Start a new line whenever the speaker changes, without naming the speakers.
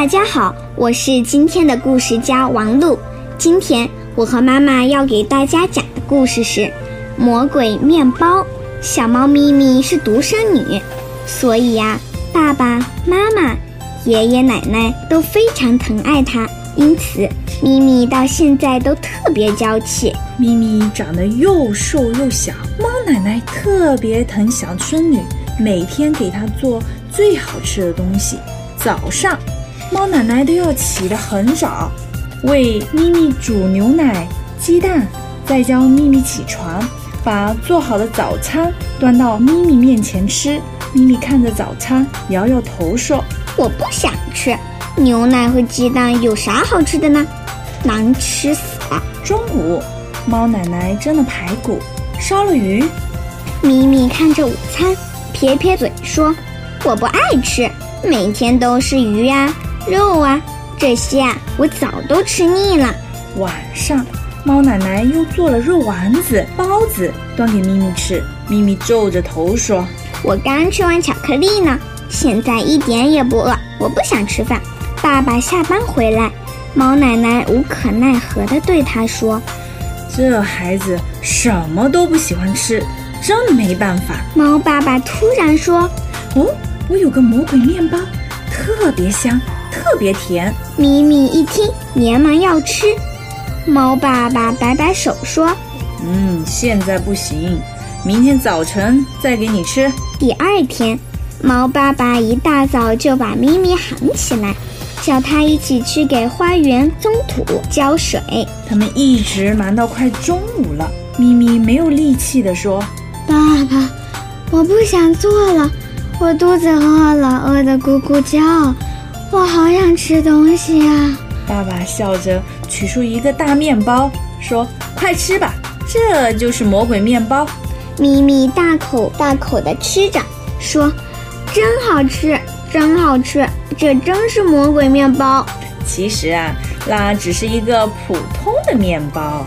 大家好，我是今天的故事家王璐。今天我和妈妈要给大家讲的故事是《魔鬼面包》。小猫咪咪是独生女，所以呀，爸爸妈妈、爷爷奶奶都非常疼爱它，因此咪咪到现在都特别娇气。
咪咪长得又瘦又小，猫奶奶特别疼小孙女，每天给她做最好吃的东西。早上，猫奶奶都要起得很早，为咪咪煮牛奶、鸡蛋，再教咪咪起床。把做好的早餐端到咪咪面前吃，咪咪看着早餐，摇摇头说：“
我不想吃牛奶和鸡蛋，有啥好吃的呢？难吃死了。”
中午，猫奶奶蒸了排骨，烧了鱼。
咪咪看着午餐，撇撇嘴说：“我不爱吃，每天都是鱼呀、肉啊，这些啊，我早都吃腻了。”
晚上。猫奶奶又做了肉丸子、包子，端给咪咪吃。咪咪皱着头说：“
我刚吃完巧克力呢，现在一点也不饿，我不想吃饭。”爸爸下班回来，猫奶奶无可奈何地对他说：“
这孩子什么都不喜欢吃，真没办法。”
猫爸爸突然说：“
哦，我有个魔鬼面包，特别香，特别甜。”
咪咪一听，连忙要吃。猫爸爸摆摆手说：“
嗯，现在不行，明天早晨再给你吃。”
第二天，猫爸爸一大早就把咪咪喊起来，叫他一起去给花园松土、浇水。
他们一直忙到快中午了，咪咪没有力气地说：“
爸爸，我不想做了，我肚子饿了，饿得咕咕叫，我好想吃东西呀。”
爸爸笑着取出一个大面包，说：“快吃吧，这就是魔鬼面包。”
咪咪大口大口地吃着，说：“真好吃，真好吃，这真是魔鬼面包。”
其实啊，那只是一个普通的面包。